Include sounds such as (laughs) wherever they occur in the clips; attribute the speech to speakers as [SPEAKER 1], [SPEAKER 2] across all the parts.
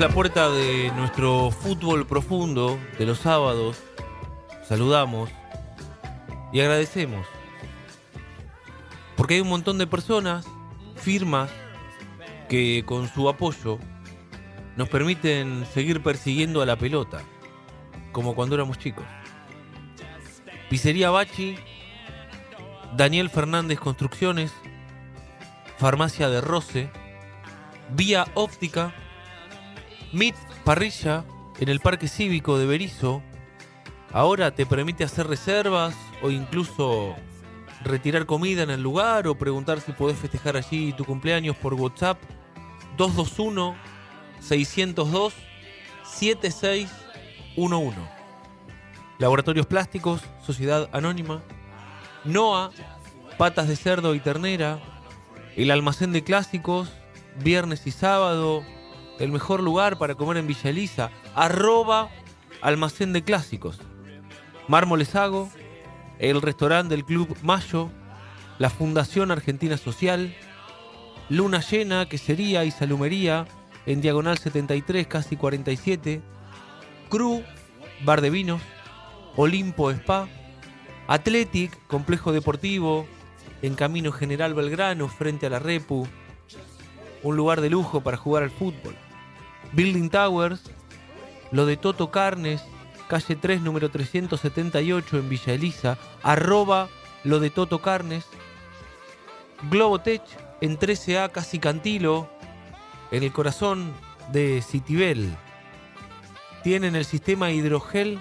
[SPEAKER 1] La puerta de nuestro fútbol profundo de los sábados, saludamos y agradecemos. Porque hay un montón de personas, firmas, que con su apoyo nos permiten seguir persiguiendo a la pelota, como cuando éramos chicos. Pizzería Bachi, Daniel Fernández Construcciones, Farmacia de Roce, Vía Óptica, Meet Parrilla en el Parque Cívico de Berizo ahora te permite hacer reservas o incluso retirar comida en el lugar o preguntar si podés festejar allí tu cumpleaños por WhatsApp 221 602 7611. Laboratorios Plásticos, Sociedad Anónima, NOA, Patas de Cerdo y Ternera, el Almacén de Clásicos, viernes y sábado, el mejor lugar para comer en Villa Elisa, arroba almacén de clásicos. Mármoles Hago, el restaurante del Club Mayo, la Fundación Argentina Social, Luna Llena, Quesería y Salumería, en Diagonal 73, casi 47, Cru, Bar de Vinos, Olimpo Spa, Athletic, Complejo Deportivo, en Camino General Belgrano, frente a la Repu, un lugar de lujo para jugar al fútbol. Building Towers, lo de Toto Carnes, calle 3, número 378 en Villa Elisa, arroba lo de Toto Carnes, Globotech en 13A Casi Cantilo, en el corazón de Citibel. Tienen el sistema hidrogel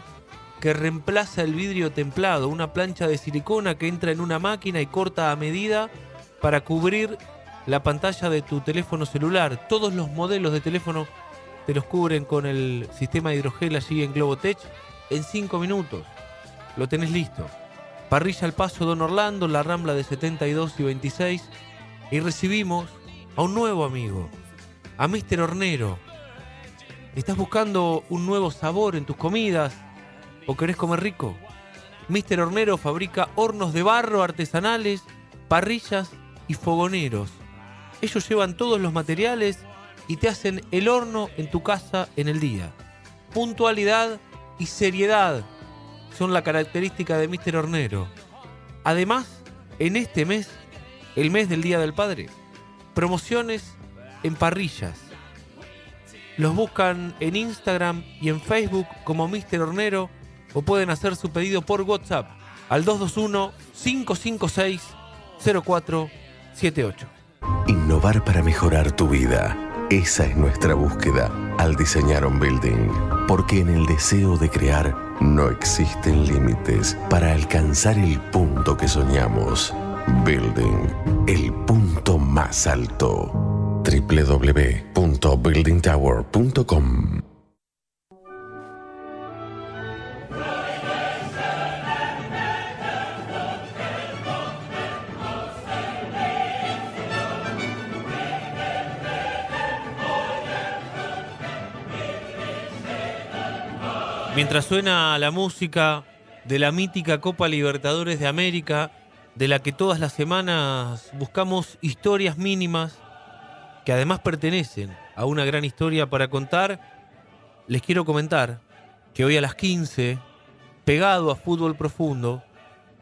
[SPEAKER 1] que reemplaza el vidrio templado, una plancha de silicona que entra en una máquina y corta a medida para cubrir la pantalla de tu teléfono celular. Todos los modelos de teléfono te los cubren con el sistema de hidrogel allí en Globotech en 5 minutos. Lo tenés listo. Parrilla al paso Don Orlando, la Rambla de 72 y 26. Y recibimos a un nuevo amigo, a Mr. Hornero. ¿Estás buscando un nuevo sabor en tus comidas? ¿O querés comer rico? Mr. Hornero fabrica hornos de barro artesanales, parrillas y fogoneros. Ellos llevan todos los materiales y te hacen el horno en tu casa en el día. Puntualidad y seriedad son la característica de Mr. Hornero. Además, en este mes, el mes del Día del Padre, promociones en parrillas. Los buscan en Instagram y en Facebook como Mr. Hornero o pueden hacer su pedido por WhatsApp al 221 556 0478.
[SPEAKER 2] Innovar para mejorar tu vida. Esa es nuestra búsqueda al diseñar un building, porque en el deseo de crear no existen límites para alcanzar el punto que soñamos. Building, el punto más alto. www.buildingtower.com
[SPEAKER 1] Mientras suena la música de la mítica Copa Libertadores de América, de la que todas las semanas buscamos historias mínimas que además pertenecen a una gran historia para contar, les quiero comentar que hoy a las 15, pegado a Fútbol Profundo,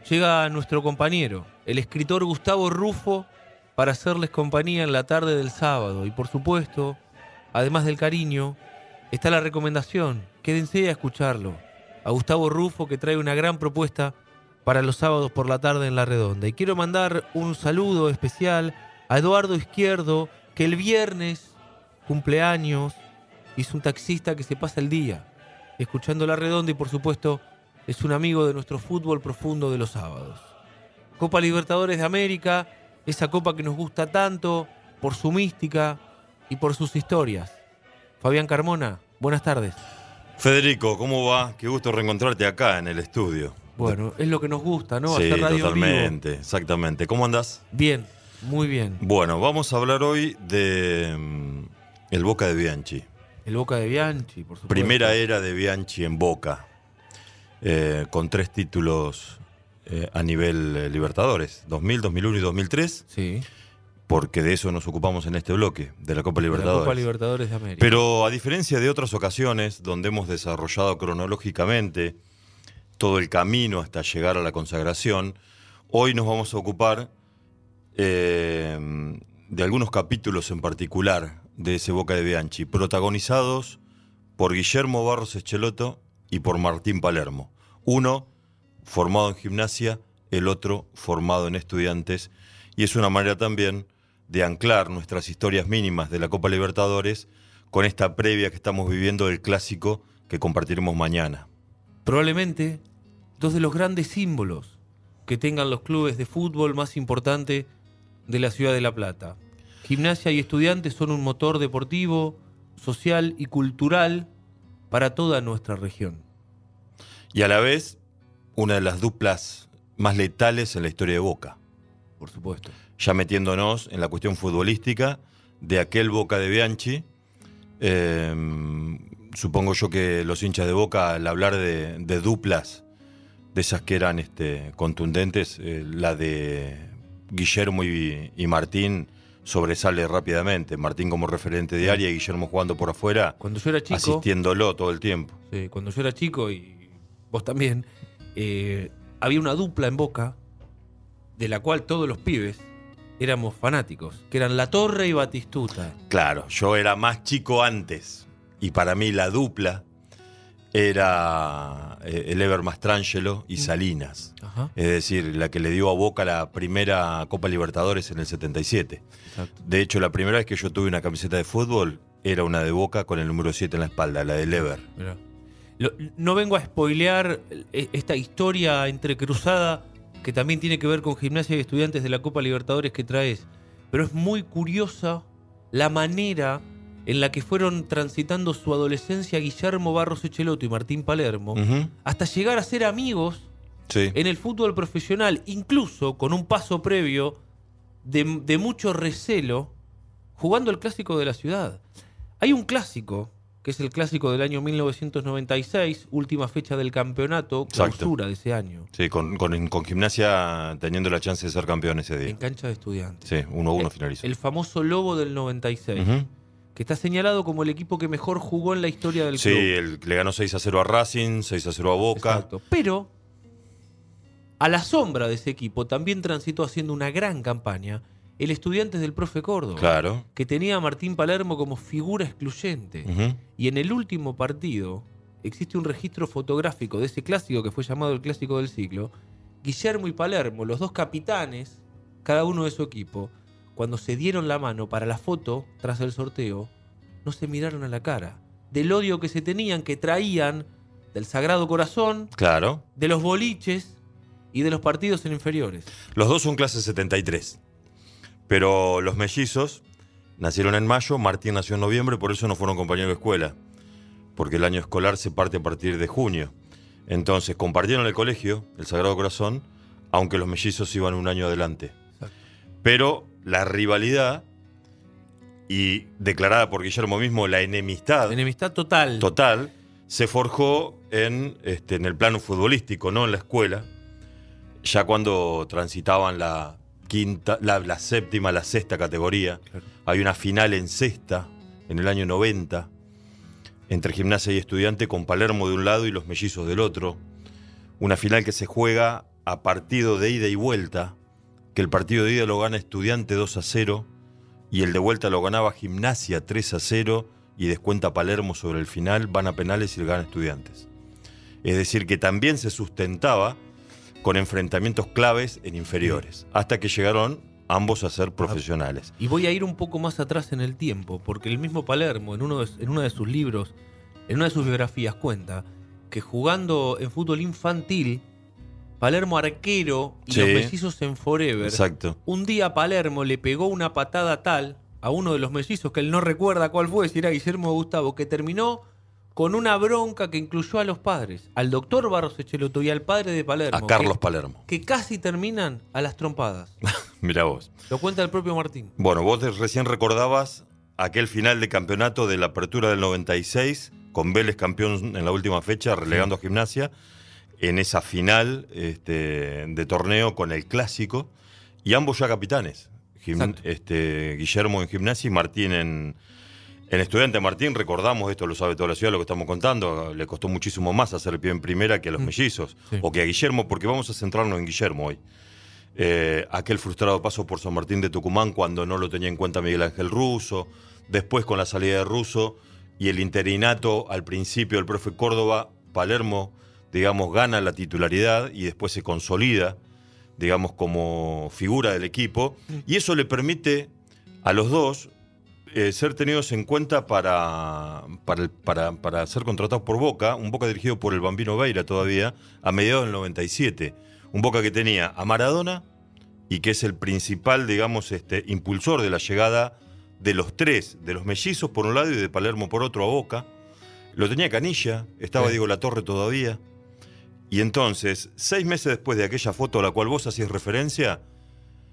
[SPEAKER 1] llega nuestro compañero, el escritor Gustavo Rufo, para hacerles compañía en la tarde del sábado. Y por supuesto, además del cariño, está la recomendación quédense a escucharlo. A Gustavo Rufo que trae una gran propuesta para los sábados por la tarde en La Redonda. Y quiero mandar un saludo especial a Eduardo Izquierdo, que el viernes cumpleaños es un taxista que se pasa el día escuchando La Redonda y por supuesto es un amigo de nuestro fútbol profundo de los sábados. Copa Libertadores de América, esa copa que nos gusta tanto por su mística y por sus historias. Fabián Carmona, buenas tardes.
[SPEAKER 3] Federico, ¿cómo va? Qué gusto reencontrarte acá en el estudio.
[SPEAKER 1] Bueno, es lo que nos gusta, ¿no?
[SPEAKER 3] Sí,
[SPEAKER 1] Hacer radio vivo.
[SPEAKER 3] totalmente, exactamente. ¿Cómo andás?
[SPEAKER 1] Bien, muy bien.
[SPEAKER 3] Bueno, vamos a hablar hoy de mm, el Boca de Bianchi.
[SPEAKER 1] El Boca de Bianchi, por supuesto.
[SPEAKER 3] Primera era de Bianchi en Boca, eh, con tres títulos eh, a nivel eh, Libertadores, 2000, 2001 y 2003,
[SPEAKER 1] Sí.
[SPEAKER 3] Porque de eso nos ocupamos en este bloque, de la Copa
[SPEAKER 1] de La
[SPEAKER 3] Libertadores.
[SPEAKER 1] Copa Libertadores de América.
[SPEAKER 3] Pero a diferencia de otras ocasiones donde hemos desarrollado cronológicamente todo el camino hasta llegar a la consagración, hoy nos vamos a ocupar eh, de algunos capítulos en particular de ese Boca de Bianchi, protagonizados por Guillermo Barros Echeloto y por Martín Palermo. Uno formado en gimnasia, el otro formado en estudiantes, y es una manera también de anclar nuestras historias mínimas de la Copa Libertadores con esta previa que estamos viviendo del clásico que compartiremos mañana.
[SPEAKER 1] Probablemente dos de los grandes símbolos que tengan los clubes de fútbol más importantes de la ciudad de La Plata. Gimnasia y estudiantes son un motor deportivo, social y cultural para toda nuestra región.
[SPEAKER 3] Y a la vez, una de las duplas más letales en la historia de Boca.
[SPEAKER 1] Por supuesto.
[SPEAKER 3] Ya metiéndonos en la cuestión futbolística de aquel Boca de Bianchi. Eh, supongo yo que los hinchas de Boca, al hablar de, de duplas, de esas que eran este, contundentes, eh, la de Guillermo y, y Martín sobresale rápidamente. Martín como referente de área y Guillermo jugando por afuera,
[SPEAKER 1] Cuando yo era chico,
[SPEAKER 3] asistiéndolo todo el tiempo.
[SPEAKER 1] sí, cuando yo era chico y vos también, eh, había una dupla en Boca de la cual todos los pibes éramos fanáticos, que eran La Torre y Batistuta.
[SPEAKER 3] Claro, yo era más chico antes y para mí la dupla era eh, el Ever Mastrangelo y Salinas.
[SPEAKER 1] Ajá,
[SPEAKER 3] Es decir, la que le dio a Boca la primera Copa Libertadores en el 77.
[SPEAKER 1] exacto.
[SPEAKER 3] De hecho, la primera vez que yo tuve una camiseta de fútbol era una de Boca con el número 7 en la espalda, la del Ever.
[SPEAKER 1] Mirá. Lo- no vengo a spoilear eh, esta historia entrecruzada que también tiene que ver con gimnasia y estudiantes de la Copa Libertadores que traes, pero es muy curiosa la manera en la que fueron transitando su adolescencia Guillermo Barros Echeloto y Martín Palermo, hasta llegar a ser amigos
[SPEAKER 3] Sí.
[SPEAKER 1] en el fútbol profesional, incluso con un paso previo de, de mucho recelo, jugando el clásico de la ciudad. Hay un clásico, que es el clásico del año 1996, última fecha del campeonato,
[SPEAKER 3] Exacto.
[SPEAKER 1] clausura de ese año,
[SPEAKER 3] Sí, con, con- con gimnasia teniendo la chance de ser campeón ese
[SPEAKER 1] en
[SPEAKER 3] día.
[SPEAKER 1] cancha de estudiantes.
[SPEAKER 3] Sí, 1 a 1
[SPEAKER 1] El-
[SPEAKER 3] finalizó.
[SPEAKER 1] El famoso Lobo del 96,
[SPEAKER 3] Ujú.
[SPEAKER 1] que está señalado como el equipo que mejor jugó en la historia del
[SPEAKER 3] Sí,
[SPEAKER 1] club.
[SPEAKER 3] el, le ganó 6 a 0 a Racing, 6 a 0 a Boca.
[SPEAKER 1] Exacto. Pero a la sombra de ese equipo también transitó haciendo una gran campaña el Estudiantes del Profe Córdoba,
[SPEAKER 3] Claro.
[SPEAKER 1] que tenía a Martín Palermo como figura excluyente. Y en el último partido existe un registro fotográfico de ese clásico que fue llamado el clásico del siglo. Guillermo y Palermo, los dos capitanes, cada uno de su equipo, cuando se dieron la mano para la foto tras el sorteo, no se miraron a la cara. Del odio que se tenían, que traían del Sagrado Corazón,
[SPEAKER 3] Claro.
[SPEAKER 1] de los boliches y de los partidos en inferiores.
[SPEAKER 3] Los dos son clase 73. Pero los mellizos nacieron en mayo, Martín nació en noviembre, por eso no fueron compañeros de escuela. Porque el año escolar se parte a partir de junio. Entonces compartieron el colegio, el Sagrado Corazón, aunque los mellizos iban un año adelante. Pero la rivalidad y declarada por Guillermo mismo la enemistad
[SPEAKER 1] Enemistad total.
[SPEAKER 3] total se forjó en, este, en el plano futbolístico, no en la escuela, ya cuando transitaban la quinta, la, la séptima, la sexta categoría.
[SPEAKER 1] Claro.
[SPEAKER 3] Hay una final en sexta, en el año 90, entre gimnasia y estudiante, con Palermo de un lado y los mellizos del otro. Una final que se juega a partido de ida y vuelta, que el partido de ida lo gana estudiante 2 a 0 y el de vuelta lo ganaba gimnasia 3 a 0 y descuenta Palermo sobre el final, van a penales y le ganan estudiantes. Es decir, que también se sustentaba con enfrentamientos claves en inferiores, hasta que llegaron ambos a ser profesionales.
[SPEAKER 1] Y voy a ir un poco más atrás en el tiempo, porque el mismo Palermo, en uno de, en uno de sus libros, en una de sus biografías, cuenta que jugando en fútbol infantil, Palermo arquero y
[SPEAKER 3] Sí.
[SPEAKER 1] los mellizos en Forever,
[SPEAKER 3] Exacto.
[SPEAKER 1] un día Palermo le pegó una patada tal a uno de los mellizos que él no recuerda cuál fue, si era Guillermo Gustavo, que terminó con una bronca que incluyó a los padres, al doctor Barros Echeloto y al padre de Palermo.
[SPEAKER 3] A Carlos
[SPEAKER 1] que-
[SPEAKER 3] Palermo.
[SPEAKER 1] que casi terminan a las trompadas. (laughs)
[SPEAKER 3] Mira vos.
[SPEAKER 1] Lo cuenta el propio Martín.
[SPEAKER 3] Bueno, vos recién recordabas aquel final de campeonato de la apertura del 96, con Vélez campeón en la última fecha, relegando a gimnasia, en esa final este, de torneo con el clásico, y ambos ya capitanes. Gim- este, Guillermo en gimnasia y Martín en, en estudiante. Martín, recordamos, esto lo sabe toda la ciudad, lo que estamos contando, le costó muchísimo más hacer el pie en primera que a los
[SPEAKER 1] Mm.
[SPEAKER 3] mellizos,
[SPEAKER 1] Sí.
[SPEAKER 3] o que a Guillermo, porque vamos a centrarnos en Guillermo hoy. Eh, aquel frustrado paso por San Martín de Tucumán cuando no lo tenía en cuenta Miguel Ángel Russo, después con la salida de Russo y el interinato al principio del profe Córdoba, Palermo, digamos, gana la titularidad y después se consolida, digamos, como figura del equipo, y eso le permite a los dos eh, ser tenidos en cuenta para, para, para- para ser contratados por Boca, un Boca dirigido por el Bambino Veira todavía, a mediados del 97. Un Boca que tenía a Maradona y que es el principal, digamos, este, impulsor de la llegada de los tres, de los mellizos por un lado y de Palermo por otro a Boca. Lo tenía Canilla, estaba
[SPEAKER 1] Sí.
[SPEAKER 3] Diego Latorre todavía. Y entonces, seis meses después de aquella foto a la cual vos hacías referencia,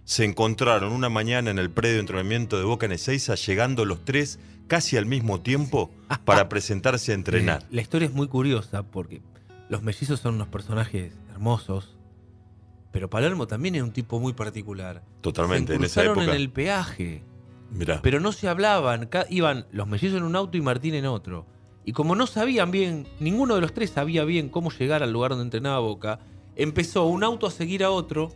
[SPEAKER 3] se encontraron una mañana en el predio de entrenamiento de Boca en Ezeiza, llegando los tres casi al mismo tiempo para (laughs) presentarse a entrenar.
[SPEAKER 1] Eh, La historia es muy curiosa porque los mellizos son unos personajes hermosos, pero Palermo también es un tipo muy particular.
[SPEAKER 3] Totalmente,
[SPEAKER 1] se
[SPEAKER 3] en esa época.
[SPEAKER 1] en el peaje,
[SPEAKER 3] Mirá.
[SPEAKER 1] pero no se hablaban. Iban los mellizos en un auto y Martín en otro. Y como no sabían bien, ninguno de los tres sabía bien cómo llegar al lugar donde entrenaba Boca, empezó un auto a seguir a otro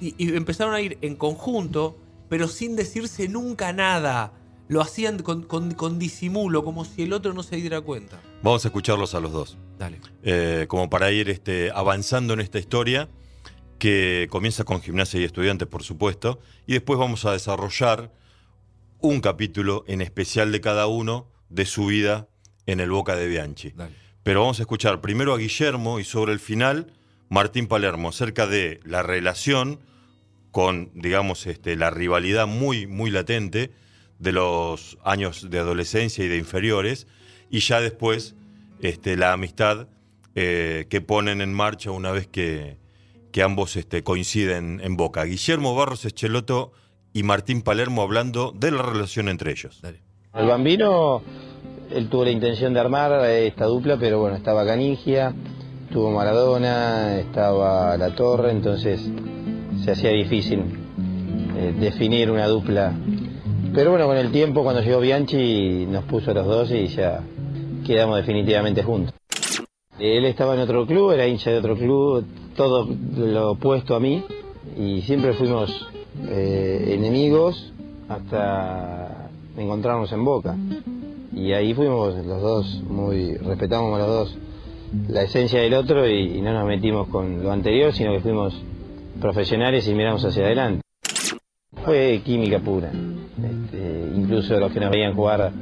[SPEAKER 1] y, y empezaron a ir en conjunto, pero sin decirse nunca nada. Lo hacían con, con- con disimulo, como si el otro no se diera cuenta.
[SPEAKER 3] Vamos a escucharlos a los dos.
[SPEAKER 1] Dale.
[SPEAKER 3] eh, como para ir este, avanzando en esta historia, que comienza con gimnasia y estudiantes, por supuesto, y después vamos a desarrollar un capítulo en especial de cada uno de su vida en el Boca de Bianchi.
[SPEAKER 1] Dale.
[SPEAKER 3] Pero vamos a escuchar primero a Guillermo y sobre el final Martín Palermo, acerca de la relación con, digamos, este, la rivalidad muy, muy latente de los años de adolescencia y de inferiores, y ya después este, la amistad eh, que ponen en marcha una vez que, que ambos este, coinciden en Boca. Guillermo Barros Echeloto y Martín Palermo hablando de la relación entre ellos.
[SPEAKER 1] Dale.
[SPEAKER 4] El Bambino, él tuvo la intención de armar esta dupla, pero bueno, estaba Canigia, tuvo Maradona, estaba La Torre, entonces se hacía difícil eh, definir una dupla. Pero bueno, con el tiempo, cuando llegó Bianchi, nos puso a los dos y ya quedamos definitivamente juntos. Él estaba en otro club, era hincha de otro club, todo lo opuesto a mí, y siempre fuimos eh, enemigos hasta encontrarnos en Boca. Y ahí fuimos los dos, muy respetamos los dos la esencia del otro y, no nos metimos con lo anterior, sino que fuimos profesionales y miramos hacia adelante. Fue química pura. Este, incluso los que nos veían jugar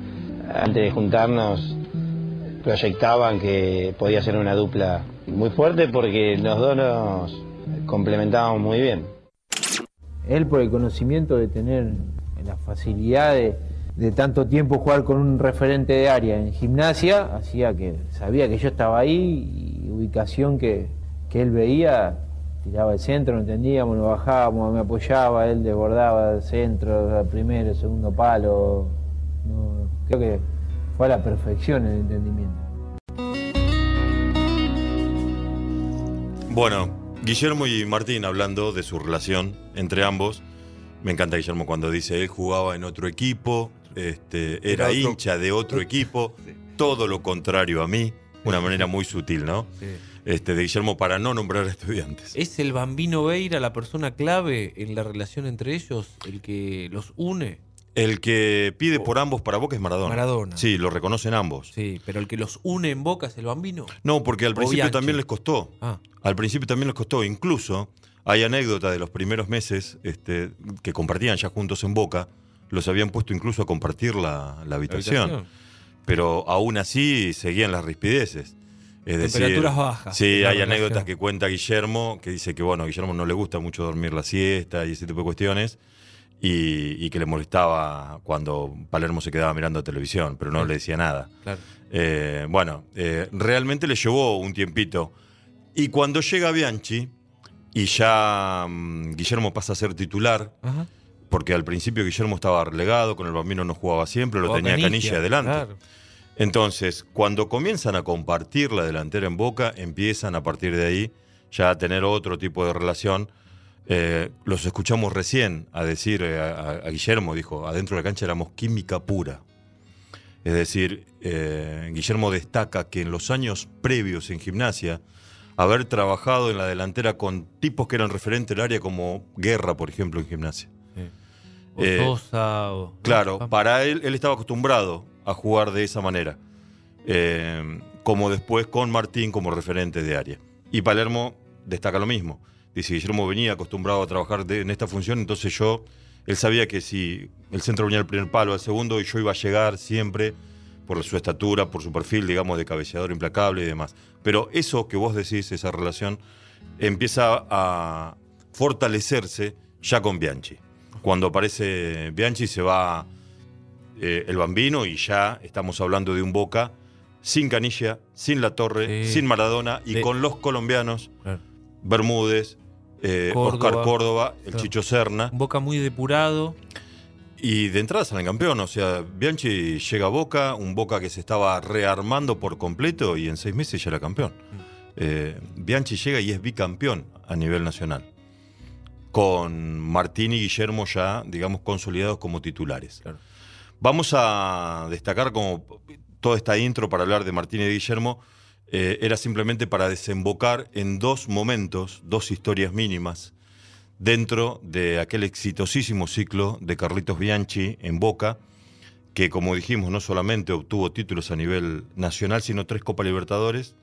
[SPEAKER 4] antes de juntarnos proyectaban que podía ser una dupla muy fuerte porque los dos nos complementábamos muy bien.
[SPEAKER 5] Él por el conocimiento de tener la facilidad de, de tanto tiempo jugar con un referente de área en gimnasia, hacía que sabía que yo estaba ahí y ubicación que, que él veía, tiraba el centro, no entendíamos, nos bajábamos, me apoyaba, él desbordaba el centro, el primero, el segundo palo. Creo que fue a la perfección el entendimiento.
[SPEAKER 3] Bueno, Guillermo y Martín hablando de su relación entre ambos. Me encanta Guillermo cuando dice él jugaba en otro equipo, este, era, hincha de otro equipo,
[SPEAKER 1] Sí.
[SPEAKER 3] todo lo contrario a mí, una manera muy sutil, ¿no?
[SPEAKER 1] Sí.
[SPEAKER 3] Este, de Guillermo para no nombrar (laughs) estudiantes.
[SPEAKER 1] ¿Es el Bambino Veira la persona clave en la relación entre ellos, el que los une?
[SPEAKER 3] El que pide por ambos para Boca es Maradona.
[SPEAKER 1] Maradona.
[SPEAKER 3] Sí, lo reconocen ambos.
[SPEAKER 1] Sí, pero el que los une en Boca es el Bambino.
[SPEAKER 3] No, porque al principio
[SPEAKER 1] Bianchi.
[SPEAKER 3] también les costó.
[SPEAKER 1] Ah,
[SPEAKER 3] Al principio también les costó. Incluso hay anécdota de los primeros meses este, que compartían ya juntos en Boca. Los habían puesto incluso a compartir la, la
[SPEAKER 1] la
[SPEAKER 3] habitación. Pero aún así seguían las rispideces. Es decir,
[SPEAKER 1] Temperaturas bajas
[SPEAKER 3] Sí, hay anécdotas que cuenta Guillermo, que dice que bueno, a Guillermo no le gusta mucho dormir la siesta y ese tipo de cuestiones. Y, y que le molestaba cuando Palermo se quedaba mirando televisión, pero no le decía nada.
[SPEAKER 1] Claro.
[SPEAKER 3] Eh, bueno, eh, realmente le llevó un tiempito. Y cuando llega Bianchi, y ya mm, Guillermo pasa a ser titular,
[SPEAKER 1] Ajá.
[SPEAKER 3] Porque al principio Guillermo estaba relegado, con el bambino no jugaba siempre, lo tenía Canilla, adelante.
[SPEAKER 1] claro.
[SPEAKER 3] Entonces, cuando comienzan a compartir la delantera en Boca, empiezan a partir de ahí ya a tener otro tipo de relación. Eh, los escuchamos recién a decir, eh, a, a Guillermo dijo, adentro de la cancha éramos química pura. Es decir, eh, Guillermo destaca que en los años previos en gimnasia, haber trabajado en la delantera con tipos que eran referentes del área como Guerra, por ejemplo, en gimnasia.
[SPEAKER 1] Sí. O
[SPEAKER 3] Eh,
[SPEAKER 1] Sosa, o-
[SPEAKER 3] Claro, para él, él estaba acostumbrado a jugar de esa manera. Eh, como después con Martín como referente de área. Y Palermo destaca lo mismo. Dice, Guillermo venía acostumbrado a trabajar de- en esta función, entonces yo, él sabía que si el centro venía al primer palo, al segundo, y yo iba a llegar siempre por su estatura, por su perfil, digamos, de cabeceador implacable y demás. Pero eso que vos decís, esa relación, empieza a fortalecerse ya con Bianchi. Cuando aparece Bianchi se va eh, el bambino y ya estamos hablando de un Boca sin Canilla, sin La Torre,
[SPEAKER 1] Sí.
[SPEAKER 3] sin Maradona y
[SPEAKER 1] De-
[SPEAKER 3] con los colombianos,
[SPEAKER 1] Claro.
[SPEAKER 3] Bermúdez, eh,
[SPEAKER 1] Córdoba.
[SPEAKER 3] Oscar Córdoba, el
[SPEAKER 1] Claro.
[SPEAKER 3] Chicho Serna.
[SPEAKER 1] Un Boca muy depurado.
[SPEAKER 3] Y de entrada salen campeón, o sea, Bianchi llega a Boca, un Boca que se estaba rearmando por completo y en seis meses ya era campeón. Eh, Bianchi llega y es bicampeón a nivel nacional, con Martín y Guillermo ya, digamos, consolidados como titulares.
[SPEAKER 1] Claro.
[SPEAKER 3] Vamos a destacar como toda esta intro para hablar de Martín y de Guillermo, eh, era simplemente para desembocar en dos momentos, dos historias mínimas, dentro de aquel exitosísimo ciclo de Carlitos Bianchi en Boca, que como dijimos no solamente obtuvo títulos a nivel nacional, sino tres Copas Libertadores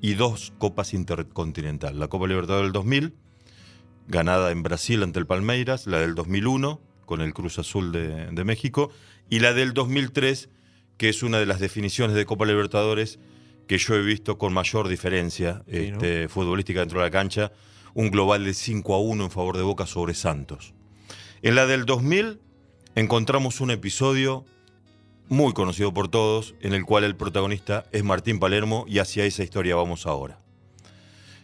[SPEAKER 3] y dos Copas Intercontinental. La Copa Libertadores del 2000, ganada en Brasil ante el Palmeiras, la del 2001 con el Cruz Azul de, de México y la del 2003, que es una de las definiciones de Copa Libertadores que yo he visto con mayor diferencia
[SPEAKER 1] Sí, ¿no?
[SPEAKER 3] este, futbolística dentro de la cancha, un global de 5 a 1 en favor de Boca sobre Santos. En la del 2000 encontramos un episodio muy conocido por todos, en el cual el protagonista es Martín Palermo y hacia esa historia vamos ahora.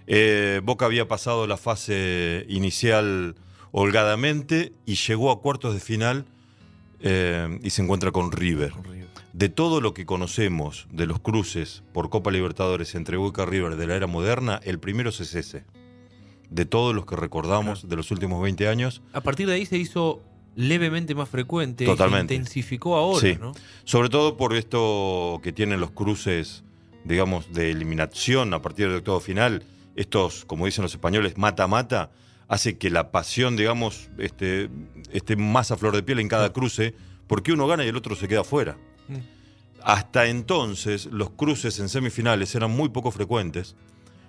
[SPEAKER 3] Eh, Boca había pasado la fase inicial holgadamente y llegó a cuartos de final eh, y se encuentra con River. De todo lo que conocemos de los cruces por Copa Libertadores entre Boca y River de la era moderna, el primero es ese. De todos los que recordamos de los últimos 20 años,
[SPEAKER 1] A partir de ahí se hizo levemente más frecuente.
[SPEAKER 3] Totalmente.
[SPEAKER 1] Se intensificó ahora,
[SPEAKER 3] Sí.
[SPEAKER 1] ¿no?
[SPEAKER 3] Sobre todo por esto que tienen los cruces, digamos, de eliminación a partir del octavo final, estos, como dicen los españoles, mata-mata, hace que la pasión, digamos, este, esté más a flor de piel en cada cruce, porque uno gana y el otro se queda fuera.
[SPEAKER 1] Mm.
[SPEAKER 3] Hasta entonces, los cruces en semifinales eran muy poco frecuentes,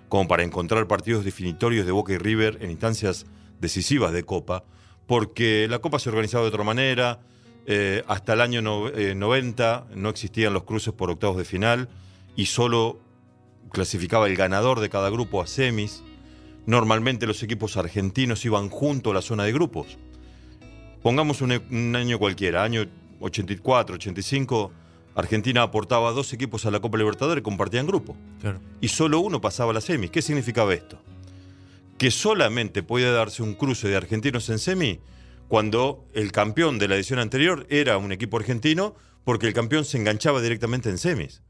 [SPEAKER 3] como para encontrar partidos definitorios de Boca y River en instancias decisivas de Copa, porque la Copa se organizaba de otra manera, eh, hasta el año no- eh, 90 no existían los cruces por octavos de final y solo clasificaba el ganador de cada grupo a semis. Normalmente los equipos argentinos iban junto a la zona de grupos. Pongamos un, un año cualquiera, año 84, 85, Argentina aportaba dos equipos a la Copa Libertadores y compartían grupo
[SPEAKER 1] Claro.
[SPEAKER 3] y solo uno pasaba a la semis. ¿Qué significaba esto? Que solamente podía darse un cruce de argentinos en semi cuando el campeón de la edición anterior era un equipo argentino porque el campeón se enganchaba directamente en semis.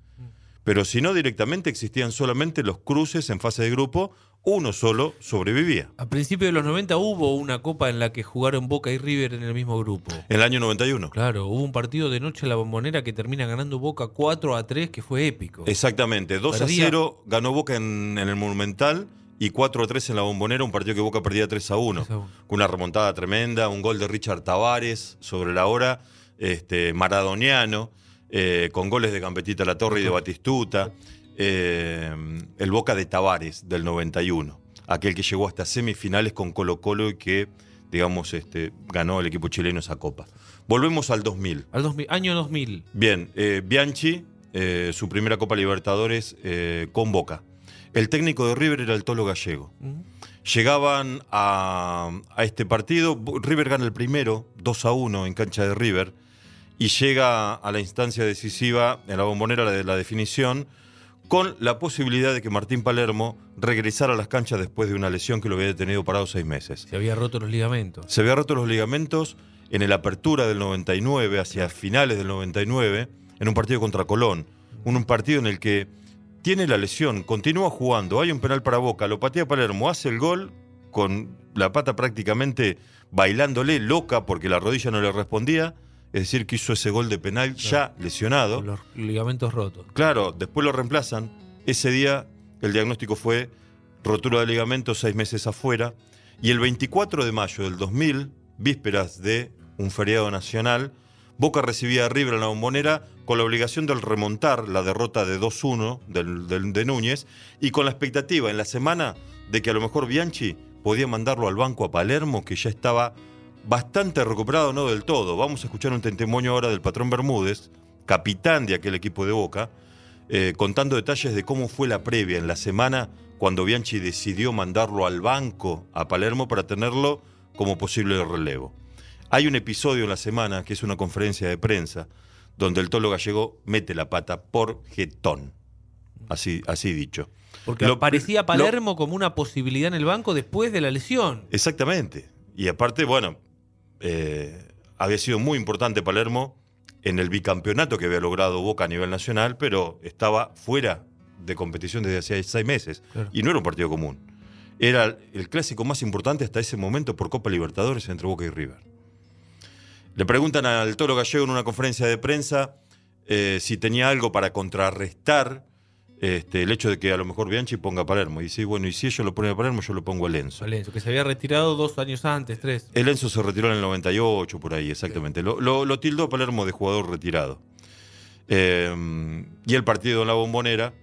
[SPEAKER 3] Pero si no directamente existían solamente los cruces en fase de grupo, uno solo sobrevivía.
[SPEAKER 1] A principios de los 90 hubo una copa en la que jugaron Boca y River en el mismo grupo.
[SPEAKER 3] En el año 91.
[SPEAKER 1] Claro, hubo un partido de noche en la bombonera que termina ganando Boca 4 a 3, que fue épico.
[SPEAKER 3] Exactamente, 2 a
[SPEAKER 1] Perdía.
[SPEAKER 3] 0 ganó Boca en, en el Monumental y 4 a 3 en la Bombonera, un partido que Boca perdía 3 a 1.
[SPEAKER 1] 3 a 1.
[SPEAKER 3] Con una remontada tremenda, un gol de Richard Tavares sobre la hora, este, maradoniano, eh, con goles de Gambetita La Torre y de Batistuta, eh, el Boca de Tavares del 91, aquel que llegó hasta semifinales con Colo Colo y que, digamos, este, ganó el equipo chileno esa copa. Volvemos al 2000.
[SPEAKER 1] Al 2000, año 2000.
[SPEAKER 3] Bien, eh, Bianchi, su primera Copa Libertadores con Boca. El técnico de River era el Tolo Gallego. Llegaban a, a este partido, River gana el primero, 2 a 1 en cancha de River, y llega a la instancia decisiva, en la bombonera de la definición, con la posibilidad de que Martín Palermo regresara a las canchas después de una lesión que lo había detenido parado seis meses.
[SPEAKER 1] Se había roto los ligamentos.
[SPEAKER 3] Se había roto los ligamentos en el apertura del 99, hacia finales del 99, en un partido contra Colón. Un, un partido en el que tiene la lesión, continúa jugando, hay un penal para Boca, lo patea Palermo, hace el gol con la pata prácticamente bailándole loca porque la rodilla no le respondía, es decir, que hizo ese gol de penal ya lesionado.
[SPEAKER 1] Los ligamentos rotos.
[SPEAKER 3] Claro, después lo reemplazan. Ese día el diagnóstico fue rotura de ligamentos, seis meses afuera. Y el 24 de mayo del 2000, vísperas de un feriado nacional, Boca recibía a River en la bombonera con la obligación de remontar la derrota de 2-1 del, del- de Núñez y con la expectativa en la semana de que a lo mejor Bianchi podía mandarlo al banco a Palermo, que ya estaba bastante recuperado, no del todo. Vamos a escuchar un testimonio ahora del patrón Bermúdez, capitán de aquel equipo de Boca, eh, contando detalles de cómo fue la previa en la semana cuando Bianchi decidió mandarlo al banco a Palermo para tenerlo como posible relevo. Hay un episodio en la semana que es una conferencia de prensa donde el tolo gallego mete la pata por jetón. Así, así dicho.
[SPEAKER 1] Porque
[SPEAKER 3] Lo-
[SPEAKER 1] aparecía
[SPEAKER 3] lo-
[SPEAKER 1] Palermo como una posibilidad en el banco después de la lesión.
[SPEAKER 3] Exactamente. Y aparte, bueno, eh, había sido muy importante Palermo en el bicampeonato que había logrado Boca a nivel nacional, pero estaba fuera de competición desde hacía seis meses.
[SPEAKER 1] Claro.
[SPEAKER 3] Y no era un partido común. Era el clásico más importante hasta ese momento por Copa Libertadores entre Boca y River. Le preguntan al Toro Gallego en una conferencia de prensa eh, si tenía algo para contrarrestar este, el hecho de que a lo mejor Bianchi ponga a Palermo. Y dice, bueno, y si ellos lo ponen a Palermo, yo lo pongo a Lenzo.
[SPEAKER 1] Valencia, que se había retirado dos años antes, tres.
[SPEAKER 3] El Enzo se retiró en el 98, por ahí, exactamente. Lo, lo- lo tildó a Palermo de jugador retirado. Eh, y el partido en la bombonera,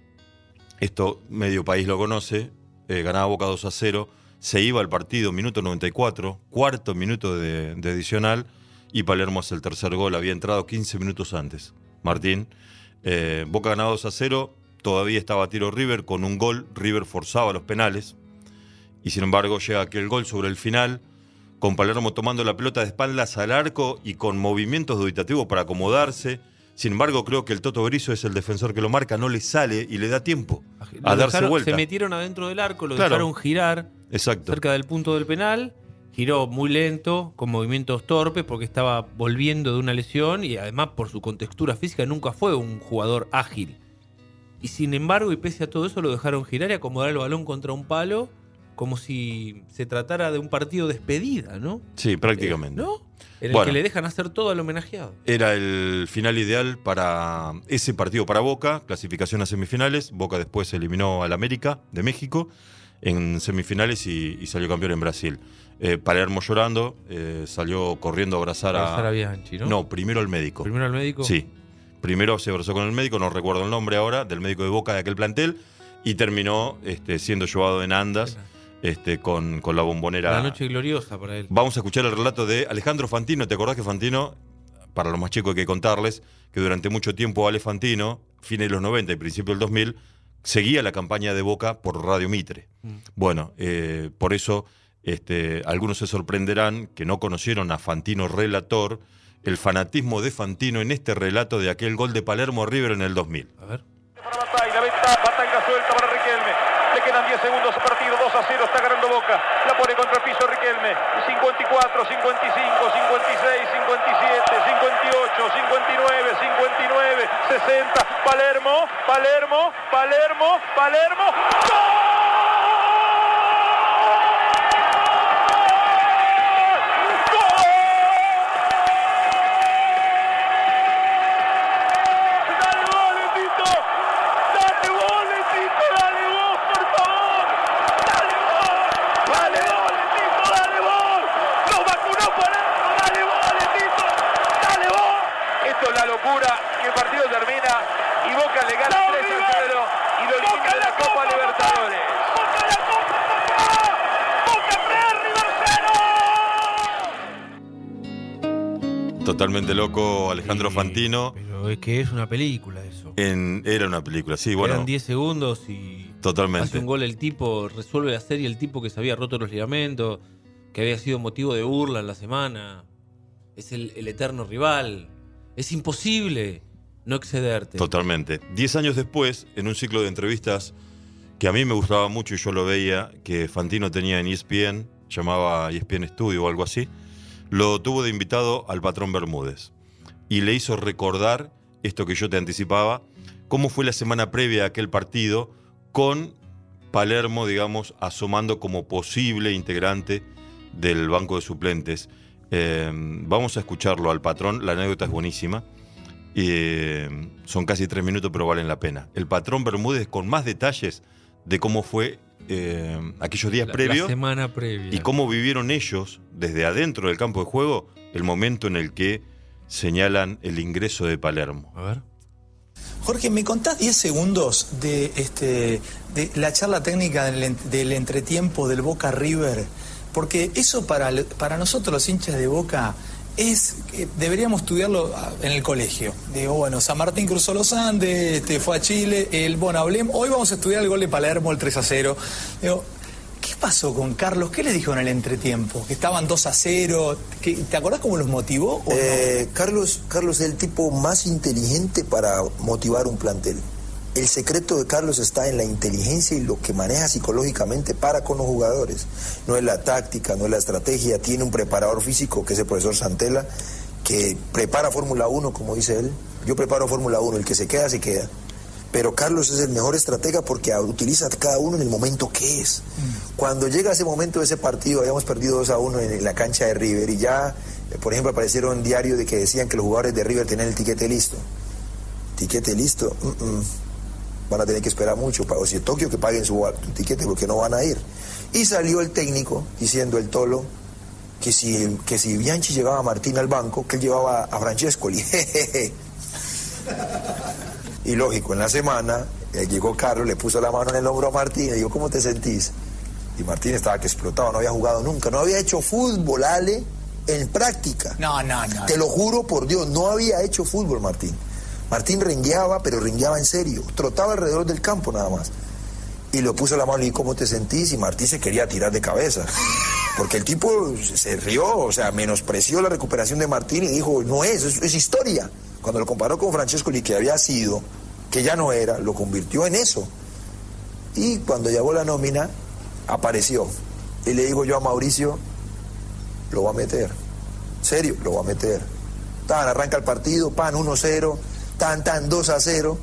[SPEAKER 3] esto medio país lo conoce, eh, ganaba Boca 2 a 0, se iba al partido, minuto 94, cuarto minuto de, de adicional, y Palermo hace el tercer gol, había entrado 15 minutos antes. Martín, eh, Boca ganaba 2 a 0, todavía estaba a tiro River, con un gol, River forzaba los penales, y sin embargo llega aquel gol sobre el final, con Palermo tomando la pelota de espaldas al arco y con movimientos dubitativos para acomodarse. Sin embargo, creo que el Toto Berizzo es el defensor que lo marca, no le sale y le da tiempo a darse vuelta.
[SPEAKER 1] Se metieron adentro del arco, lo
[SPEAKER 3] Claro.
[SPEAKER 1] dejaron girar
[SPEAKER 3] Exacto.
[SPEAKER 1] cerca del punto del penal. Giró muy lento, con movimientos torpes, porque estaba volviendo de una lesión y además por su contextura física nunca fue un jugador ágil. Y sin embargo, y pese a todo eso, lo dejaron girar y acomodar el balón contra un palo, como si se tratara de un partido despedida, ¿no?
[SPEAKER 3] Sí, prácticamente.
[SPEAKER 1] ¿No? En el
[SPEAKER 3] Bueno.
[SPEAKER 1] que le dejan hacer todo al homenajeado.
[SPEAKER 3] Era el final ideal para ese partido para Boca, clasificación a semifinales. Boca después eliminó al América de México en semifinales y, y salió campeón en Brasil. Eh, Palermo llorando, eh, salió corriendo a abrazar a.
[SPEAKER 1] Abrazar a Bianchi, ¿no?
[SPEAKER 3] No, primero al médico.
[SPEAKER 1] Primero al médico.
[SPEAKER 3] Sí. Primero se abrazó con el médico, no recuerdo el nombre ahora, del médico de Boca de aquel plantel, y terminó este, siendo llevado en andas este, con, con la bombonera.
[SPEAKER 1] La noche gloriosa para él.
[SPEAKER 3] Vamos a escuchar el relato de Alejandro Fantino. ¿Te acordás que Fantino, para los más chicos hay que contarles, que durante mucho tiempo Ale Fantino, fines de los 90 y principios del 2000, seguía la campaña de Boca por Radio Mitre.
[SPEAKER 1] Mm.
[SPEAKER 3] Bueno, eh, por eso este, algunos se sorprenderán que no conocieron a Fantino relator, el fanatismo de Fantino en este relato de aquel gol de Palermo River en el 2000.
[SPEAKER 1] A ver.
[SPEAKER 6] para Batalla, venta, Batanga suelta para Riquelme. Le quedan 10 segundos partido, 2 a 0, está ganando Boca. La pone contra el piso Riquelme. 54, 55, 56, 57, 58, 59, 59, 60. Palermo, Palermo, Palermo, Palermo. ¡Dale partido termina y Boca le gana 3 a 0 y lo elimina de la Copa Libertadores.
[SPEAKER 3] Totalmente loco Alejandro
[SPEAKER 1] Sí,
[SPEAKER 3] Fantino.
[SPEAKER 1] Pero es que es una película eso.
[SPEAKER 3] En, era una película, sí, bueno.
[SPEAKER 1] Quedan 10 segundos y
[SPEAKER 3] Totalmente.
[SPEAKER 1] hace un gol el tipo, resuelve la serie el tipo que se había roto los ligamentos, que había sido motivo de burla en la semana. Es el, el eterno rival. Es imposible no excederte.
[SPEAKER 3] Totalmente. Diez años después, en un ciclo de entrevistas que a mí me gustaba mucho y yo lo veía, que Fantino tenía en ESPN, llamaba ESPN Studio o algo así, lo tuvo de invitado al patrón Bermúdez. Y le hizo recordar esto que yo te anticipaba, cómo fue la semana previa a aquel partido con Palermo, digamos, asomando como posible integrante del banco de suplentes. Eh, vamos a escucharlo al patrón, la anécdota es buenísima. Eh, son casi tres minutos, pero valen la pena. El patrón Bermúdez con más detalles de cómo fue eh, aquellos días
[SPEAKER 1] La-
[SPEAKER 3] previos
[SPEAKER 1] La semana previa.
[SPEAKER 3] y cómo vivieron ellos desde adentro del campo de juego el momento en el que señalan el ingreso de Palermo.
[SPEAKER 1] A ver.
[SPEAKER 7] Jorge, ¿me contás 10 segundos de, este, de la charla técnica del, del entretiempo del Boca River? Porque eso para, para nosotros los hinchas de Boca es que deberíamos estudiarlo ah, en el colegio. Digo, bueno, San Martín cruzó los Andes, este, fue a Chile, el, bueno, hablemos, hoy vamos a estudiar el gol de Palermo, el 3 a 0. Digo, ¿Qué pasó con Carlos? ¿Qué les dijo en el entretiempo? ¿Que estaban 2 a 0? ¿Qué- ¿Te acordás cómo los motivó?
[SPEAKER 8] Eh, Carlos, Carlos es el tipo más inteligente para motivar un plantel. El secreto de Carlos está en la inteligencia y lo que maneja psicológicamente para con los jugadores. No es la táctica, no es la estrategia. Tiene un preparador físico, que es el profesor Santela, que prepara Fórmula 1, como dice él. Yo preparo Fórmula 1, el que se queda, se queda. Pero Carlos es el mejor estratega porque utiliza a cada uno en el momento que es. Cuando llega ese momento de ese partido, habíamos perdido 2 a 1 en la cancha de River y ya, eh, por ejemplo, aparecieron diarios de que decían que los jugadores de River tenían el tiquete listo. ¿Tiquete listo? Mm, mm. Van a tener que esperar mucho. para- O si Tokio que paguen su, su tiquete porque no van a ir. Y salió el técnico diciendo el tolo que si, que si Bianchi llevaba a Martín al banco, que él llevaba a Francescoli. (laughs) Y lógico, en la semana eh, llegó Carlos, le puso la mano en el hombro a Martín y dijo, ¿cómo te sentís? Y Martín estaba que explotaba, no había jugado nunca, no había hecho fútbol, Ale, en práctica.
[SPEAKER 7] No, no, no.
[SPEAKER 8] Te lo juro por Dios, no había hecho fútbol Martín. Martín rengueaba, pero rengueaba en serio, trotaba alrededor del campo nada más. Y le puso la mano y ¿cómo te sentís? Y Martín se quería tirar de cabeza. Porque el tipo se rió, o sea, menospreció la recuperación de Martín y dijo, no es, es, es historia. Cuando lo comparó con Francesco que había sido, que ya no era, lo convirtió en eso. Y cuando llegó la nómina, apareció. Y le digo yo a Mauricio, lo va a meter. Serio, lo va a meter. Tan, arranca el partido, pan 1-0, tan, tan 2-0.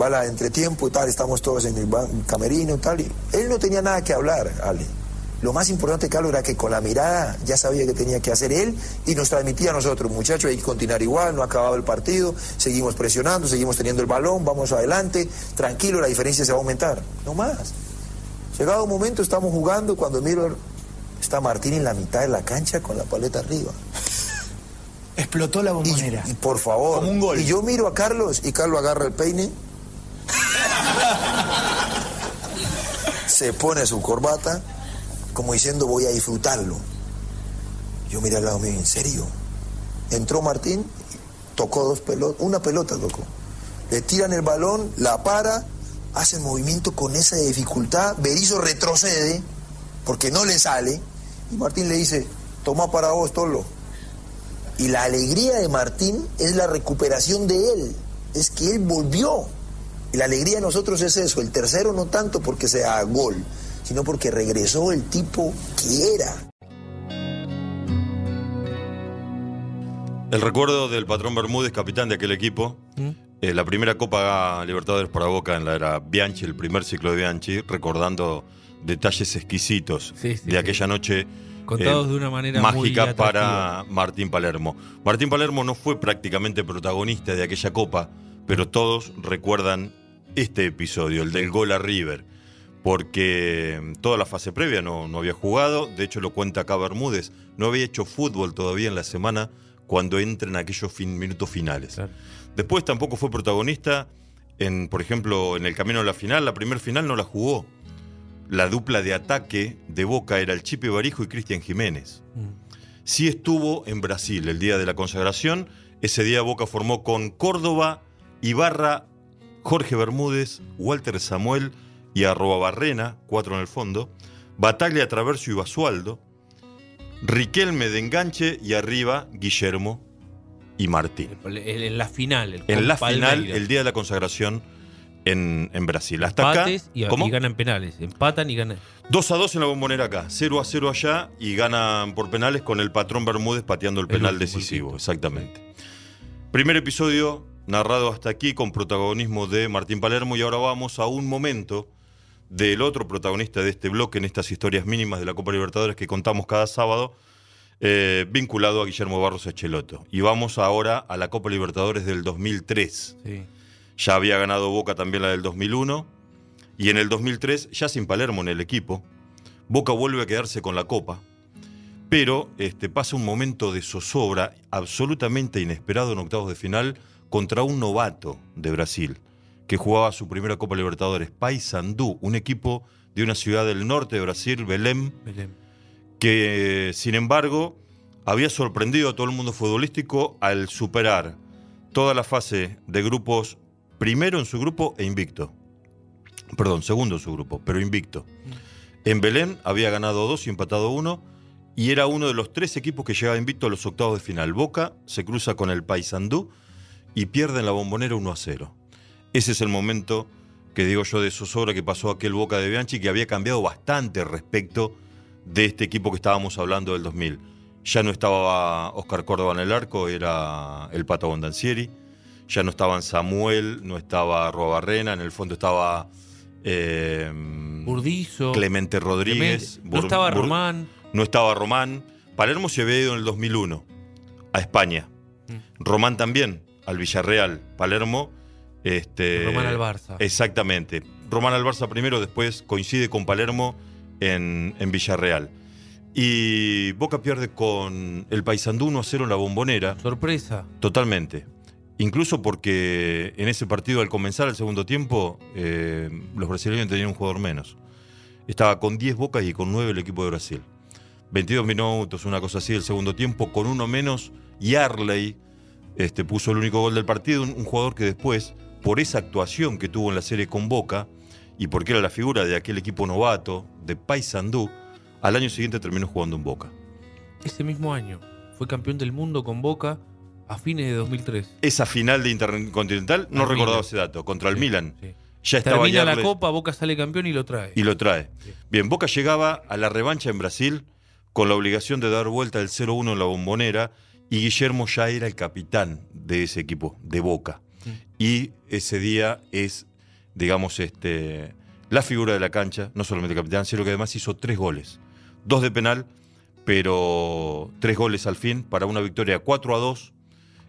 [SPEAKER 8] Va la entretiempo y tal, estamos todos en el camerino y tal. Y él no tenía nada que hablar, Ale. Lo más importante, Carlos, era que con la mirada ya sabía que tenía que hacer él y nos transmitía a nosotros, muchachos, hay que continuar igual, no ha acabado el partido, seguimos presionando, seguimos teniendo el balón, vamos adelante, tranquilo, la diferencia se va a aumentar. No más. Llegado un momento, estamos jugando, cuando miro, está Martín en la mitad de la cancha con la paleta arriba.
[SPEAKER 7] Explotó la
[SPEAKER 8] Y,
[SPEAKER 7] bombonera.
[SPEAKER 8] y por favor.
[SPEAKER 7] Como un gol.
[SPEAKER 8] Y yo miro a Carlos y Carlos agarra el peine. (laughs) se pone su corbata como diciendo voy a disfrutarlo. Yo miré al lado mío, ¿en serio? Entró Martín, tocó dos pelotas, una pelota tocó. Le tiran el balón, la para, hace el movimiento con esa dificultad, Berizzo retrocede porque no le sale y Martín le dice, toma para vos, Tolo. Y la alegría de Martín es la recuperación de él, es que él volvió. Y la alegría de nosotros es eso, el tercero no tanto porque sea gol, sino porque regresó el tipo que era.
[SPEAKER 3] El recuerdo del patrón Bermúdez, capitán de aquel equipo,
[SPEAKER 1] ¿Mm?
[SPEAKER 3] eh, la primera Copa Libertadores para Boca en la era Bianchi, el primer ciclo de Bianchi, recordando detalles exquisitos
[SPEAKER 1] Sí, sí,
[SPEAKER 3] de
[SPEAKER 1] sí.
[SPEAKER 3] aquella noche
[SPEAKER 1] Contados
[SPEAKER 3] eh,
[SPEAKER 1] de una manera
[SPEAKER 3] mágica para Martín Palermo. Martín Palermo no fue prácticamente protagonista de aquella Copa, pero todos recuerdan este episodio, el del gol a River, porque toda la fase previa no, no había jugado, de hecho lo cuenta acá Bermúdez, no había hecho fútbol todavía en la semana cuando entren aquellos fin- minutos finales.
[SPEAKER 1] Claro.
[SPEAKER 3] Después tampoco fue protagonista en, por ejemplo, en el camino a la final. La primer final no la jugó. La dupla de ataque de Boca era el Chipe Barijo y Cristian Jiménez.
[SPEAKER 1] Mm.
[SPEAKER 3] Sí estuvo en Brasil el día de la consagración. Ese día Boca formó con Córdoba, Ibarra, Jorge Bermúdez, Walter Samuel y arroba Barrena, cuatro en el fondo. Bataglia, Traversio y Basualdo. Riquelme de enganche y arriba Guillermo y Martín.
[SPEAKER 1] En la final. el
[SPEAKER 3] En la final, el día de la consagración en, en Brasil. Hasta acá,
[SPEAKER 1] y,
[SPEAKER 3] ¿cómo?
[SPEAKER 1] y ganan penales. Empatan y ganan.
[SPEAKER 3] 2 a 2 en la bombonera acá, 0 a 0 allá y ganan por penales con el patrón Bermúdez pateando el
[SPEAKER 1] El
[SPEAKER 3] penal decisivo. Exactamente. Primer episodio narrado hasta aquí con protagonismo de Martín Palermo y ahora vamos a un momento del otro protagonista de este bloque en estas historias mínimas de la Copa Libertadores que contamos cada sábado, eh, vinculado a Guillermo Barros Echeloto. Y vamos ahora a la Copa Libertadores del 2003.
[SPEAKER 1] Sí.
[SPEAKER 3] Ya había ganado Boca también la del 2001. Y en el 2003, ya sin Palermo en el equipo, Boca vuelve a quedarse con la Copa. Pero este, pasa un momento de zozobra absolutamente inesperado en octavos de final contra un novato de Brasil, que jugaba su primera Copa Libertadores, Paysandú, un equipo de una ciudad del norte de Brasil, Belém,
[SPEAKER 1] Belén.
[SPEAKER 3] que sin embargo había sorprendido a todo el mundo futbolístico al superar toda la fase de grupos, primero en su grupo e invicto. Perdón, segundo en su grupo, pero invicto. En Belén había ganado dos y empatado uno, y era uno de los tres equipos que llegaba invicto a los octavos de final. Boca se cruza con el Paysandú y pierde en la bombonera 1 a 0. Ese es el momento que digo yo de zozobra que pasó aquel Boca de Bianchi, que había cambiado bastante respecto de este equipo que estábamos hablando del 2000. Ya no estaba Oscar Córdoba en el arco, era el Pato Bondancieri. Ya no estaban Samuel, no estaba Robarrena, en el fondo estaba eh,
[SPEAKER 1] Burdizo.
[SPEAKER 3] Clemente Rodríguez.
[SPEAKER 1] Clemente. No
[SPEAKER 3] Bur-
[SPEAKER 1] estaba
[SPEAKER 3] Bur-
[SPEAKER 1] Román.
[SPEAKER 3] No estaba Román. Palermo se había ido en el 2001 a España.
[SPEAKER 1] Mm.
[SPEAKER 3] Román también al Villarreal. Palermo. Este,
[SPEAKER 1] Román al Barça.
[SPEAKER 3] Exactamente. Román al Barça primero, después coincide con Palermo en, en Villarreal. Y Boca pierde con el Paysandú 1 a 0 en la bombonera.
[SPEAKER 1] Sorpresa.
[SPEAKER 3] Totalmente. Incluso porque en ese partido, al comenzar el segundo tiempo, eh, los brasileños tenían un jugador menos. Estaba con 10 bocas y con 9 el equipo de Brasil. 22 minutos, una cosa así, el segundo tiempo, con uno menos. Y Arley este, puso el único gol del partido, un, un jugador que después, por esa actuación que tuvo en la serie con Boca, y porque era la figura de aquel equipo novato, de Paysandú, al año siguiente terminó jugando en Boca.
[SPEAKER 1] Ese mismo año fue campeón del mundo con Boca a fines de 2003.
[SPEAKER 3] Esa final de Intercontinental, no recordaba ese dato, contra el Milan.
[SPEAKER 1] Sí.
[SPEAKER 3] Ya estaba
[SPEAKER 1] Termina la
[SPEAKER 3] Yarle
[SPEAKER 1] Copa, Boca sale campeón y lo trae.
[SPEAKER 3] y lo trae.
[SPEAKER 1] Sí.
[SPEAKER 3] Bien, Boca llegaba a la revancha en Brasil con la obligación de dar vuelta el 0-1 en la bombonera y Guillermo ya era el capitán de ese equipo, de Boca. Y ese día es, digamos, este, la figura de la cancha, no solamente capitán, sino que además hizo tres goles. Dos de penal, pero tres goles al fin para una victoria 4 a 2.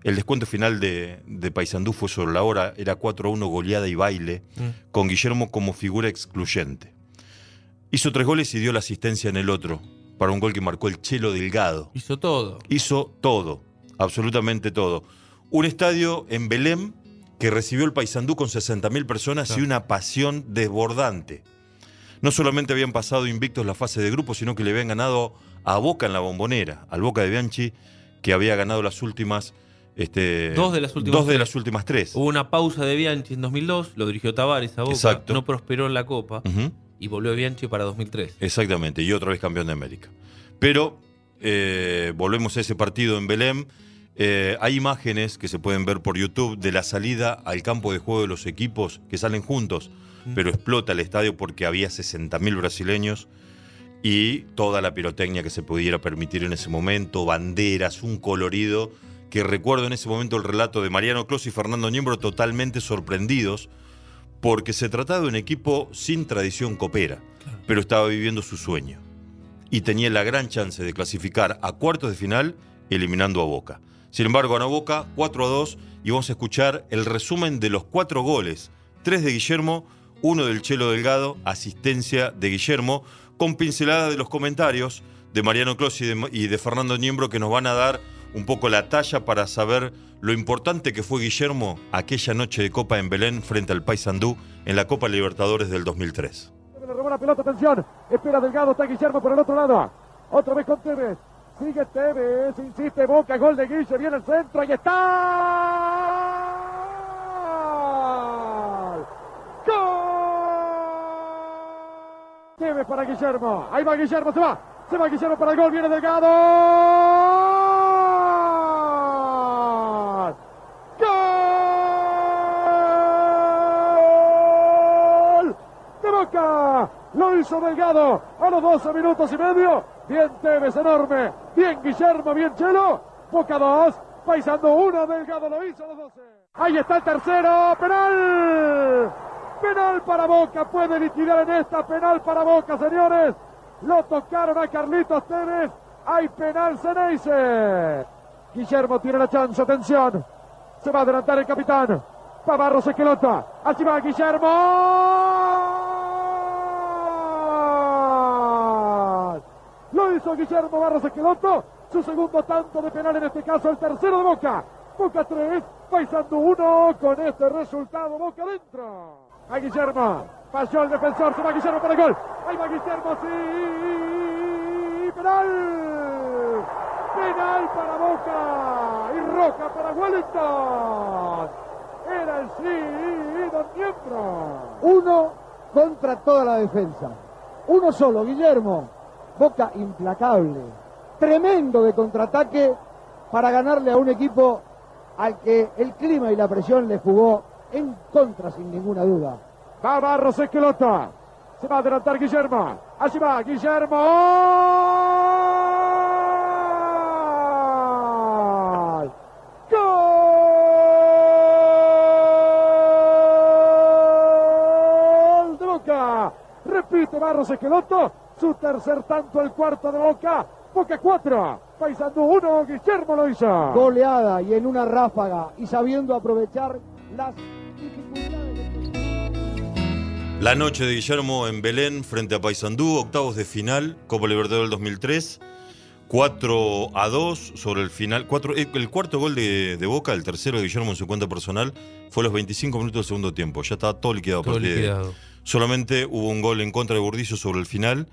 [SPEAKER 3] El descuento final de, de Paysandú fue sobre la hora, era 4 a 1 goleada y baile,
[SPEAKER 1] Mm.
[SPEAKER 3] con Guillermo como figura excluyente. Hizo tres goles y dio la asistencia en el otro, para un gol que marcó el Chelo Delgado.
[SPEAKER 1] Hizo todo.
[SPEAKER 3] Hizo todo, absolutamente todo. Un estadio en Belém que recibió el Paysandú con 60.000 personas y una pasión desbordante. No solamente habían pasado invictos la fase de grupo, sino que le habían ganado a Boca en la bombonera, al Boca de Bianchi, que había ganado las últimas. Este,
[SPEAKER 1] Dos de las últimas
[SPEAKER 3] dos de
[SPEAKER 1] tres.
[SPEAKER 3] las últimas tres.
[SPEAKER 1] Hubo una pausa de Bianchi en 2002, lo dirigió Tavares a Boca,
[SPEAKER 3] Exacto.
[SPEAKER 1] no prosperó en la Copa y volvió Bianchi para 2003.
[SPEAKER 3] Exactamente, y otra vez campeón de América. Pero eh, volvemos a ese partido en Belém. Eh, hay imágenes que se pueden ver por YouTube de la salida al campo de juego de los equipos que salen juntos,
[SPEAKER 1] Mm.
[SPEAKER 3] pero explota el estadio porque había 60.000 brasileños y toda la pirotecnia que se pudiera permitir en ese momento, banderas, un colorido, que recuerdo en ese momento el relato de Mariano Clos y Fernando Niembro totalmente sorprendidos porque se trataba de un equipo sin tradición copera, pero estaba viviendo su sueño y tenía la gran chance de clasificar a cuartos de final eliminando a Boca. Sin embargo, ganó Boca 4 a 2 y vamos a escuchar el resumen de los cuatro goles. Tres de Guillermo, uno del Chelo Delgado, asistencia de Guillermo, con pinceladas de los comentarios de Mariano Clos y de, y de Fernando Niembro que nos van a dar un poco la talla para saber lo importante que fue Guillermo aquella noche de Copa en Belén frente al Paysandú en la Copa Libertadores del 2003.
[SPEAKER 9] Le robó la pelota, atención. Espera Delgado, está Guillermo por el otro lado. Otra vez con Tevez. Sigue Tevez, insiste Boca, gol de Guille, viene el centro, ahí está. ¡Gol! Tevez para Guillermo. Ahí va Guillermo, se va. Se va Guillermo para el gol, viene Delgado. ¡Gol! De Boca. Lo hizo Delgado a los 12 minutos y medio. Bien Tevez, enorme. Bien Guillermo, bien Chelo. Boca 2. Paisando 1. Delgado lo hizo a los 12. Ahí está el tercero. Penal. Penal para Boca. Puede liquidar en esta. Penal para Boca, señores. Lo tocaron a Carlitos Tevez. Hay penal Ceneice. Guillermo tiene la chance. Atención. Se va a adelantar el capitán. Pavarro Esquelota. Así va Guillermo. Lo hizo Guillermo Barros Esqueloto. Su segundo tanto de penal en este caso, el tercero de Boca. Boca 3, Paisando 1. Con este resultado, Boca dentro. A Guillermo. Pasó el defensor, se va Guillermo para el gol. Ahí va Guillermo, sí. Penal. Penal para Boca. Y roja para Wellington. Era el sí, don Miembro.
[SPEAKER 10] Uno contra toda la defensa. Uno solo, Guillermo. Boca implacable. Tremendo de contraataque para ganarle a un equipo al que el clima y la presión le jugó en contra sin ninguna duda.
[SPEAKER 9] Va Barros Esquelota. Se va a adelantar Guillermo. Allí va Guillermo. Gol. Repite Barros Esqueloto. Su tercer tanto, el cuarto de Boca. Boca 4. Paisando 1. Guillermo lo hizo.
[SPEAKER 10] Goleada y en una ráfaga y sabiendo aprovechar las dificultades.
[SPEAKER 3] La noche de Guillermo en Belén frente a Paysandú, octavos de final, Copa Libertadores del 2003. 4 a 2 sobre el final. Cuatro, eh, el cuarto gol de, de Boca, el tercero de Guillermo en su cuenta personal, fue a los 25 minutos del segundo tiempo. Ya estaba todo liquidado.
[SPEAKER 1] Todo liquidado.
[SPEAKER 3] Solamente hubo un gol en contra de Burdizo sobre el final,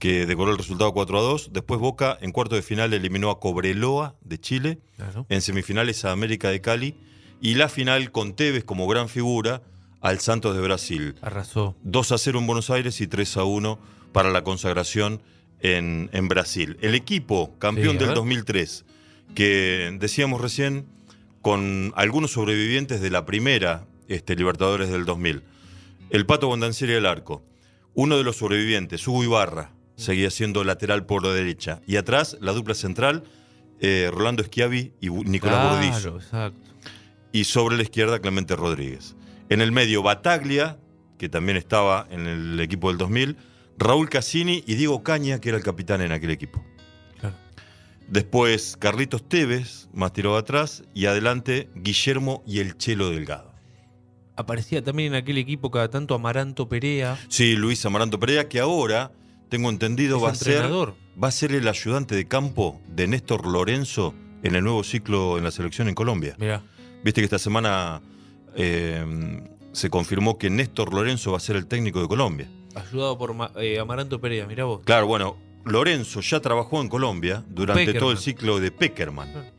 [SPEAKER 3] que decoró el resultado 4 a 2. Después Boca, en cuarto de final, eliminó a Cobreloa de Chile.
[SPEAKER 1] Claro.
[SPEAKER 3] En semifinales a América de Cali. Y la final con Tevez como gran figura al Santos de Brasil.
[SPEAKER 1] Arrasó.
[SPEAKER 3] 2 a 0 en Buenos Aires y 3 a 1 para la consagración en, en Brasil. El equipo campeón
[SPEAKER 1] Sí,
[SPEAKER 3] del
[SPEAKER 1] ver.
[SPEAKER 3] 2003, que decíamos recién, con algunos sobrevivientes de la primera este, Libertadores del 2000. El Pato Bondancieri del arco. Uno de los sobrevivientes, Hugo Ibarra, seguía siendo lateral por la derecha. Y atrás, la dupla central, eh, Rolando Schiavi y Nicolás
[SPEAKER 1] Claro, exacto.
[SPEAKER 3] y sobre la izquierda Clemente Rodríguez. En el medio Bataglia, que también estaba en el equipo del 2000, Raúl Cassini y Diego Caña, que era el capitán en aquel equipo.
[SPEAKER 1] Claro.
[SPEAKER 3] Después Carlitos Tevez, más tirado atrás, y adelante Guillermo y el Chelo Delgado.
[SPEAKER 1] Aparecía también en aquel equipo cada tanto Amaranto Perea.
[SPEAKER 3] Sí, Luis Amaranto Perea, que ahora, tengo entendido,
[SPEAKER 1] Es
[SPEAKER 3] va a, ser, va a ser el ayudante de campo de Néstor Lorenzo en el nuevo ciclo en la selección en Colombia.
[SPEAKER 1] Mirá.
[SPEAKER 3] Viste que esta semana eh, se confirmó que Néstor Lorenzo va a ser el técnico de Colombia.
[SPEAKER 1] Ayudado por eh, Amaranto Perea, mirá vos.
[SPEAKER 3] Claro, bueno, Lorenzo ya trabajó en Colombia durante
[SPEAKER 1] Peckerman.
[SPEAKER 3] todo el ciclo de Peckerman.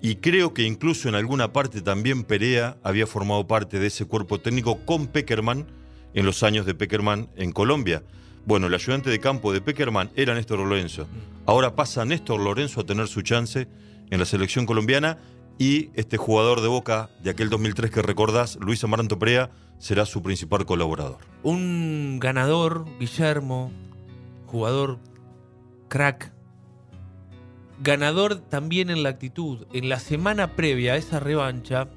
[SPEAKER 3] Y creo que incluso en alguna parte también Perea había formado parte de ese cuerpo técnico con Peckerman en los años de Peckerman en Colombia. Bueno, el ayudante de campo de Peckerman era Néstor Lorenzo. Ahora pasa Néstor Lorenzo a tener su chance en la selección colombiana y este jugador de Boca de aquel 2003 que recordás, Luis Amaranto Perea, será su principal colaborador.
[SPEAKER 1] Un ganador, Guillermo, jugador crack. Ganador también en la actitud. En la semana previa a esa revancha,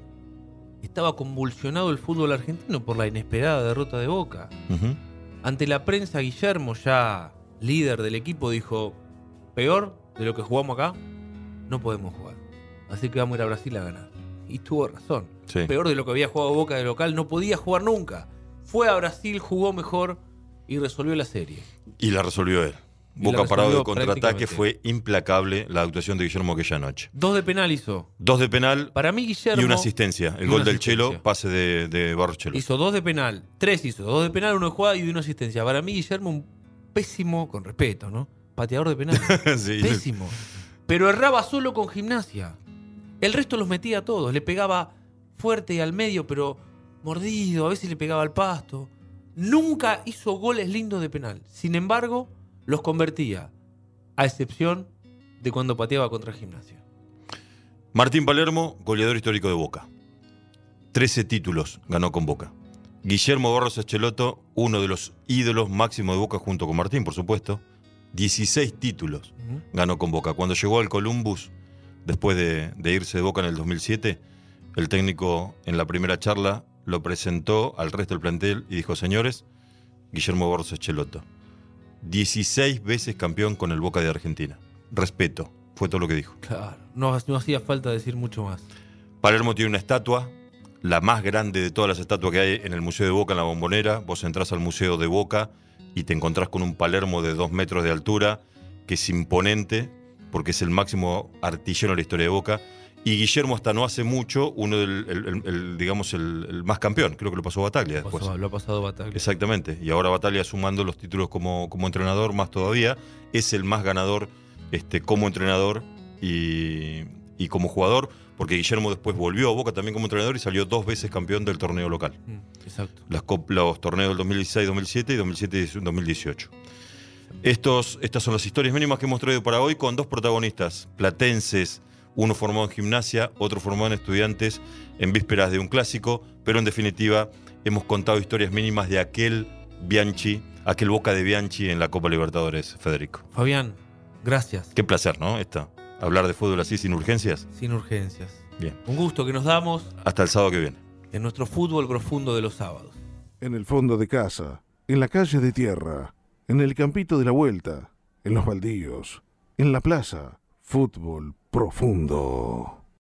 [SPEAKER 1] estaba convulsionado el fútbol argentino por la inesperada derrota de Boca. Ante la prensa, Guillermo, ya líder del equipo, dijo, peor de lo que jugamos acá, no podemos jugar. Así que vamos a ir a Brasil a ganar. Y tuvo razón.
[SPEAKER 3] Sí.
[SPEAKER 1] Peor de lo que había jugado Boca de local, no podía jugar nunca. Fue a Brasil, jugó mejor y resolvió la serie.
[SPEAKER 3] Y la resolvió él. Boca parado de contraataque fue implacable la actuación de Guillermo aquella noche.
[SPEAKER 1] Dos de penal hizo.
[SPEAKER 3] Dos de penal
[SPEAKER 1] Para mí, Guillermo.
[SPEAKER 3] y una asistencia. El gol del
[SPEAKER 1] asistencia.
[SPEAKER 3] Chelo, pase de, de Barros Chelo.
[SPEAKER 1] Hizo dos de penal. Tres hizo. Dos de penal, uno de jugada y una asistencia. Para mí, Guillermo, un pésimo, con respeto, ¿no? Pateador de penal. (laughs)
[SPEAKER 3] Sí.
[SPEAKER 1] Pésimo. Pero erraba solo con gimnasia. El resto los metía a todos. Le pegaba fuerte y al medio, pero mordido. A veces le pegaba al pasto. Nunca hizo goles lindos de penal. Sin embargo, los convertía. A excepción de cuando pateaba contra gimnasia.
[SPEAKER 3] Martín Palermo, goleador histórico de Boca. 13 títulos ganó con Boca. Guillermo Barros Echeloto, uno de los ídolos máximos de Boca junto con Martín, por supuesto. 16 títulos ganó con Boca. Cuando llegó al Columbus, después de, de irse de Boca en el 2007, el técnico en la primera charla lo presentó al resto del plantel y dijo, señores, Guillermo Barros Echeloto, 16 veces campeón con el Boca de Argentina. Respeto, fue todo lo que dijo.
[SPEAKER 1] Claro. No, no hacía falta decir mucho más.
[SPEAKER 3] Palermo tiene una estatua, la más grande de todas las estatuas que hay en el Museo de Boca, en la Bombonera. Vos entrás al Museo de Boca y te encontrás con un Palermo de dos metros de altura, que es imponente, porque es el máximo artillero en la historia de Boca. Y Guillermo hasta no hace mucho, uno del, el- el- el, digamos, el, más campeón, creo que lo pasó Bataglia después.
[SPEAKER 1] Pasó- lo ha pasado Bataglia.
[SPEAKER 3] Exactamente. Y ahora Bataglia sumando los títulos como, como entrenador más todavía, es el más ganador este, como entrenador y, y como jugador, porque Guillermo después volvió a Boca también como entrenador y salió dos veces campeón del torneo local.
[SPEAKER 1] Mm, Exacto.
[SPEAKER 3] Las los torneos del 2016-2007 y 2007-2018. Estos, estas son las historias mínimas que hemos traído para hoy con dos protagonistas platenses, uno formado en gimnasia, otro formado en estudiantes en vísperas de un clásico, pero en definitiva hemos contado historias mínimas de aquel Bianchi, aquel Boca de Bianchi en la Copa Libertadores, Federico.
[SPEAKER 1] Fabián, gracias.
[SPEAKER 3] Qué placer, ¿no? Esta, hablar de fútbol así sin urgencias.
[SPEAKER 1] Sin urgencias.
[SPEAKER 3] Bien.
[SPEAKER 1] Un gusto que nos damos
[SPEAKER 3] Hasta el sábado que viene.
[SPEAKER 1] en nuestro fútbol profundo de los sábados.
[SPEAKER 11] En el fondo de casa, en la calle de tierra, en el campito de la vuelta, en los baldíos, en la plaza, fútbol profundo.